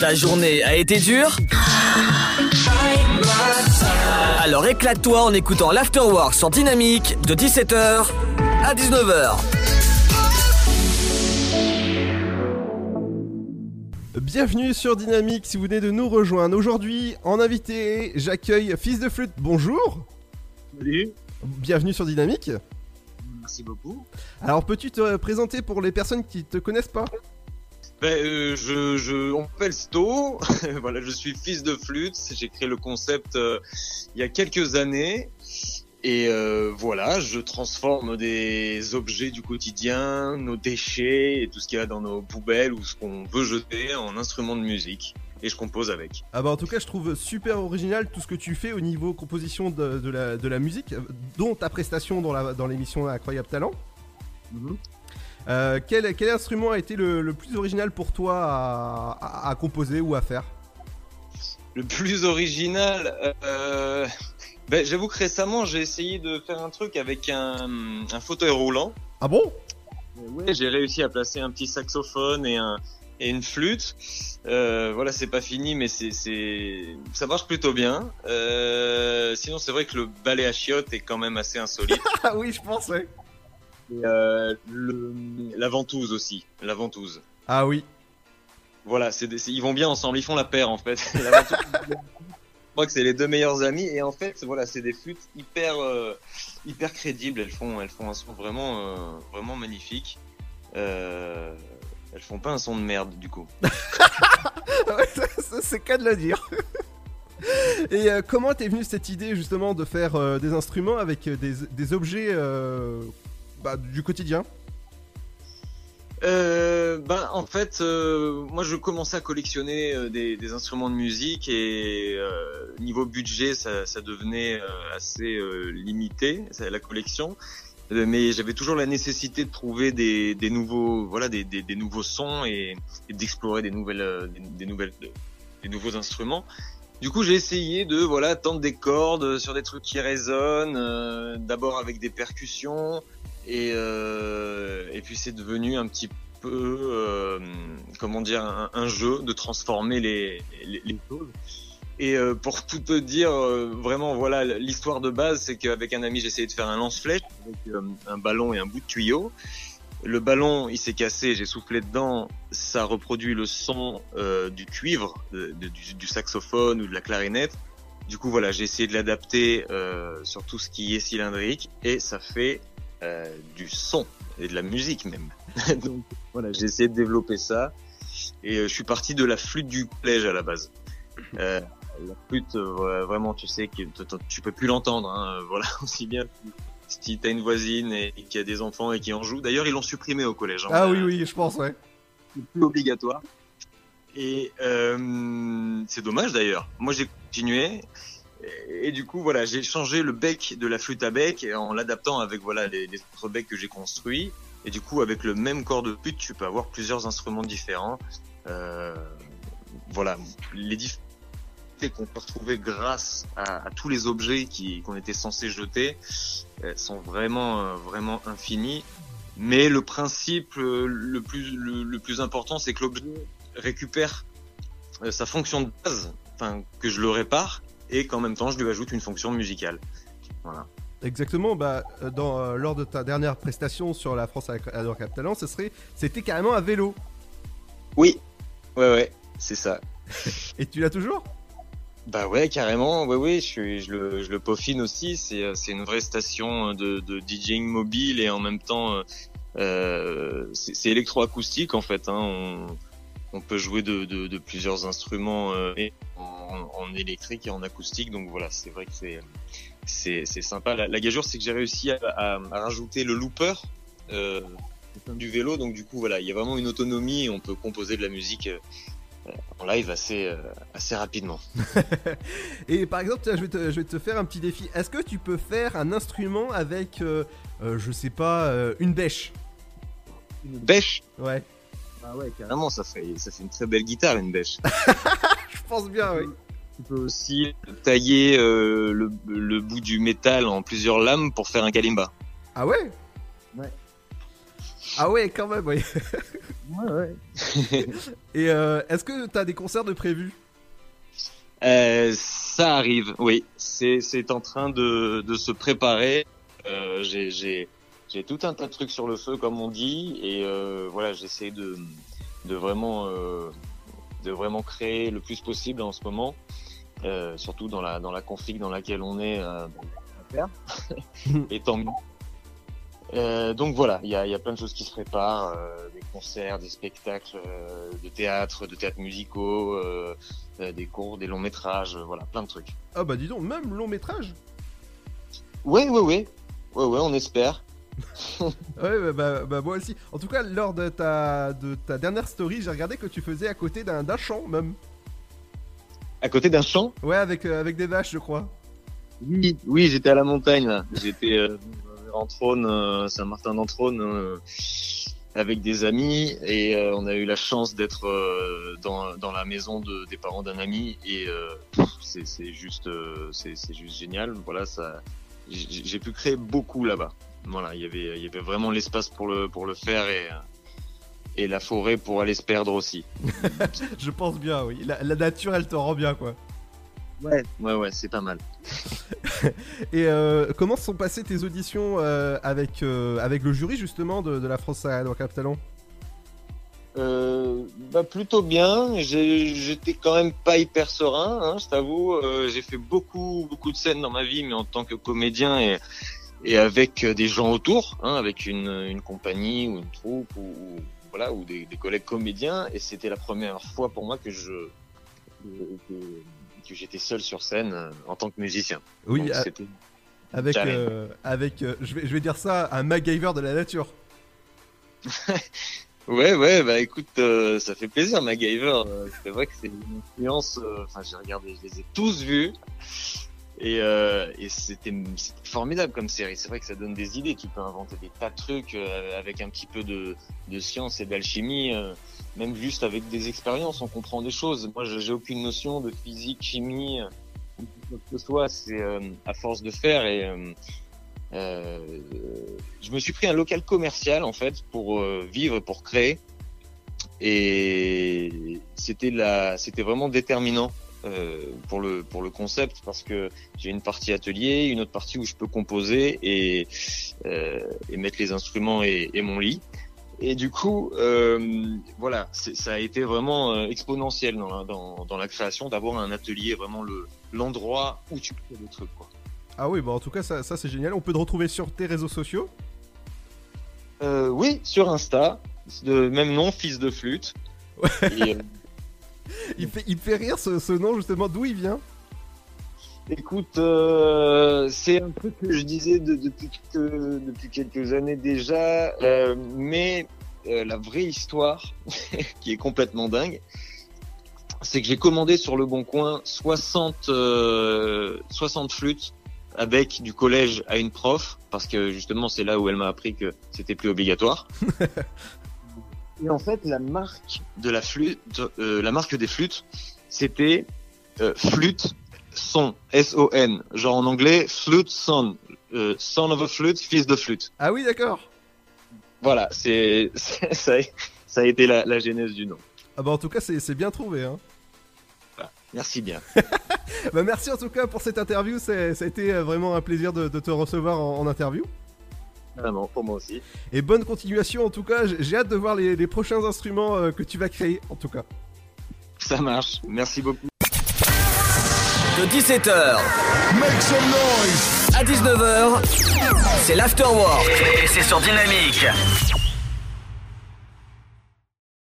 Ta journée a été dure Alors éclate-toi en écoutant l'Afterwork sur Dynamique de 17h à 19h. Bienvenue sur Dynamique si vous venez de nous rejoindre. Aujourd'hui, en invité, j'accueille Fils de Flûte. Bonjour. Salut. Bienvenue sur Dynamique. Merci beaucoup. Alors, peux-tu te présenter pour les personnes qui te connaissent pas? Ben, euh, je, je, on m'appelle Sto. voilà, je suis fils de flûte. J'ai créé le concept euh, il y a quelques années. Et euh, voilà, je transforme des objets du quotidien, nos déchets et tout ce qu'il y a dans nos poubelles ou ce qu'on veut jeter en instruments de musique. Et je compose avec. Ah bah en tout cas je trouve super original tout ce que tu fais au niveau composition de, de la, de la musique, dont ta prestation dans la- dans l'émission Incroyable Talent. Euh, quel, quel instrument a été le, le plus original pour toi à, à- à composer ou à faire Le plus original, euh, ben, j'avoue que récemment j'ai essayé de faire un truc avec un, un fauteuil roulant. Ah bon? Ouais, j'ai réussi à placer un petit saxophone et un et une flûte. Euh, voilà, c'est pas fini, mais c'est c'est ça marche plutôt bien. Euh, sinon, c'est vrai que le balai à chiottes est quand même assez insolite. Ah oui je pense ouais. Et, euh, le, la ventouse aussi, la ventouse. Ah oui. Voilà, c'est des- c'est- ils vont bien ensemble, ils font la paire en fait. La ventouse, je crois que c'est les deux meilleurs amis et en fait, voilà, c'est des flûtes hyper euh, hyper crédibles. Elles font elles font un son vraiment euh, vraiment magnifique. Euh, elles font pas un son de merde du coup. Ça, c'est qu'à de le dire. Et euh, comment t'es venue cette idée justement de faire euh, des instruments avec euh, des, des objets euh, bah, du quotidien? Euh, ben en fait, euh, moi je commençais à collectionner euh, des, des instruments de musique et euh, niveau budget, ça, ça devenait euh, assez euh, limité la collection. Mais j'avais toujours la nécessité de trouver des, des nouveaux, voilà, des, des, nouveaux sons et, et d'explorer des nouvelles, des, nouvelles, des nouveaux instruments. Du coup, j'ai essayé de voilà tendre des cordes sur des trucs qui résonnent, d'abord avec des percussions, et, euh, et puis c'est devenu un petit peu, euh, comment dire, un, jeu de transformer les, les, les choses. Et euh, pour tout te dire, vraiment, voilà, l'histoire de base, c'est qu'avec un ami, j'ai essayé de faire un lance-flèche avec un ballon et un bout de tuyau. Le ballon, il s'est cassé, j'ai soufflé dedans, ça reproduit le son euh, du cuivre, du, du saxophone ou de la clarinette. Du coup, voilà, j'ai essayé de l'adapter euh, sur tout ce qui est cylindrique et ça fait euh, du son et de la musique même. Donc voilà, j'ai essayé de développer ça et euh, je suis parti de la flûte du collège à la base. Euh, la flûte, euh, vraiment, tu sais que tu peux plus l'entendre. Hein, voilà, aussi bien si t'as une voisine et, et qui a des enfants et qui en joue. D'ailleurs, ils l'ont supprimé au collège. hein. Ah oui, oui, je pense, ouais. c'est plus obligatoire. Et euh, c'est dommage d'ailleurs. Moi j'ai continué et, du coup voilà j'ai changé le bec de la flûte à bec en l'adaptant avec voilà les, autres becs que j'ai construits. Et du coup avec le même corps de flûte tu peux avoir plusieurs instruments différents. Euh, voilà les différences qu'on peut retrouver grâce à, tous les objets qui qu'on était censé jeter euh, sont vraiment euh, vraiment infinis. Mais le principe euh, le plus le, plus important, c'est que l'objet récupère sa fonction de base, enfin que je le répare, et qu'en même temps je lui ajoute une fonction musicale. Voilà. Exactement, bah, euh, dans, euh, lors de ta dernière prestation sur la France Adore Cap Talent, ce serait, c'était carrément un vélo. Oui, ouais ouais, c'est ça. Et tu l'as toujours? Bah ouais, carrément, ouais ouais, je, suis, je, le, je le peaufine aussi. C'est euh, c'est une vraie station de, de DJing mobile et en même temps euh, c'est c'est électroacoustique en fait. Hein. On, on peut jouer de, de, de plusieurs instruments euh, et en, en électrique et en acoustique. Donc voilà, c'est vrai que c'est c'est c'est sympa. La, la gageure, c'est que j'ai réussi à, à, à rajouter le looper. Euh, du vélo donc du coup voilà il y a vraiment une autonomie et on peut composer de la musique euh, en live assez euh, assez rapidement Et par exemple, tiens, je vais, te, je vais te faire un petit défi. Est-ce que tu peux faire un instrument avec, euh, euh, je sais pas, euh, une bêche? Une bêche? Ouais, Ah ouais, carrément, ça fait, ça fait une très belle guitare, une bêche. je pense bien, oui. Tu peux aussi tailler euh, le, le bout du métal en plusieurs lames pour faire un kalimba. Ah ouais? Ouais. Ah ouais, quand même, oui. Ouais, ouais. Et euh, est-ce que t'as des concerts de prévus? Euh, ça arrive, oui. C'est en train de, de se préparer. Euh, j'ai j'ai j'ai tout un tas de trucs sur le feu, comme on dit, et euh, voilà, j'essaie de de vraiment euh, de vraiment créer le plus possible en ce moment, euh, surtout dans la dans la config dans laquelle on est. Euh, et tant mieux. Euh, donc voilà, il y a, y a plein de choses qui se préparent, euh, des concerts, des spectacles de théâtre, de théâtre musicaux, des cours, des longs métrages, voilà, plein de trucs. Ah bah dis donc, même long métrage? Ouais, ouais, ouais, ouais, ouais, on espère. Ouais, bah, bah, bah, moi aussi. En tout cas, lors de ta, de ta dernière story, j'ai regardé que tu faisais à côté d'un champ même. À côté d'un champ? Ouais, avec, euh, avec des vaches, je crois. Oui, oui, j'étais à la montagne là. J'étais euh, en Trône, euh, Saint-Martin d'Entrône, euh, avec des amis et on a eu la chance d'être dans, dans la maison de, des parents d'un ami et c'est juste c'est c'est juste génial. Voilà, ça j'ai pu créer beaucoup là-bas. Voilà, il y avait il y avait vraiment l'espace pour le pour le faire et euh, et la forêt pour aller se perdre aussi. Je pense bien, oui. La, la nature, elle te rend bien, quoi. Ouais, ouais, ouais, c'est pas mal. Et euh, comment se sont passées tes auditions euh, avec, euh, avec le jury, justement, de, de la France à Cap Talent Euh, bah plutôt bien. J'étais quand même pas hyper serein, hein, je t'avoue. Euh, j'ai fait beaucoup beaucoup de scènes dans ma vie, mais en tant que comédien et et avec euh, des gens autour, hein, avec une, une compagnie ou une troupe ou, ou- voilà ou des, des collègues comédiens. Et c'était la première fois pour moi que je que, j'étais seul sur scène en tant que musicien. Oui, Donc, avec, euh, avec je, vais, je vais dire ça, un MacGyver de la nature. Ouais, ouais, bah écoute, euh, ça fait plaisir, MacGyver. Euh, c'est vrai que c'est une influence. euh, Enfin, j'ai regardé, je les ai tous vus. Et, euh, et c'était formidable comme série. C'est vrai que ça donne des idées. Tu peux inventer des tas de trucs euh, avec un petit peu de, de science et d'alchimie. euh, même juste avec des expériences, on comprend des choses. Moi, j'ai aucune notion de physique, chimie, euh, ou quoi que ce soit. C'est à force de faire et euh, je me suis pris un local commercial en fait pour euh, vivre, pour créer, et c'était la, c'était vraiment déterminant euh, pour le pour le concept parce que j'ai une partie atelier, une autre partie où je peux composer et euh, et mettre les instruments et, et mon lit. Et du coup, euh, voilà, ça a été vraiment euh, exponentiel dans la, dans, dans la création d'avoir un atelier, vraiment le l'endroit où tu crées des trucs. Quoi. Ah oui, bah en tout cas, ça, ça c'est génial. On peut te retrouver sur tes réseaux sociaux. Euh, oui, sur Insta, de même nom, fils de flûte. Et, euh, Il fait, il me fait rire ce, ce nom, justement, d'où il vient? écoute, euh, c'est un truc que je disais de- depuis, que- depuis quelques années déjà, mais la vraie histoire, qui est complètement dingue, c'est que j'ai commandé sur le Bon Coin 60, euh, 60 flûtes avec du collège à une prof, parce que justement c'est là où elle m'a appris que c'était plus obligatoire. Et en fait, la marque de la flûte, euh, la marque des flûtes, c'était euh, flûte son, S-O-N, genre en anglais flute son, euh, son of a flute, fils de flûte. Ah oui, d'accord. Voilà, c'est c'est- ça, a- ça a été la, la genèse du nom. Ah bah en tout cas, c'est c'est bien trouvé. Hein. Merci bien. Bah merci en tout cas pour cette interview. Ça a été euh, vraiment un plaisir de, de te recevoir en, en interview. Vraiment, pour moi aussi. Et bonne continuation en tout cas. J'ai j'ai hâte de voir les, les prochains instruments euh, que tu vas créer en tout cas. Ça marche. Merci beaucoup. De 17h Make some noise. à 19h, c'est l'afterwork. Et c'est sur Dynamique.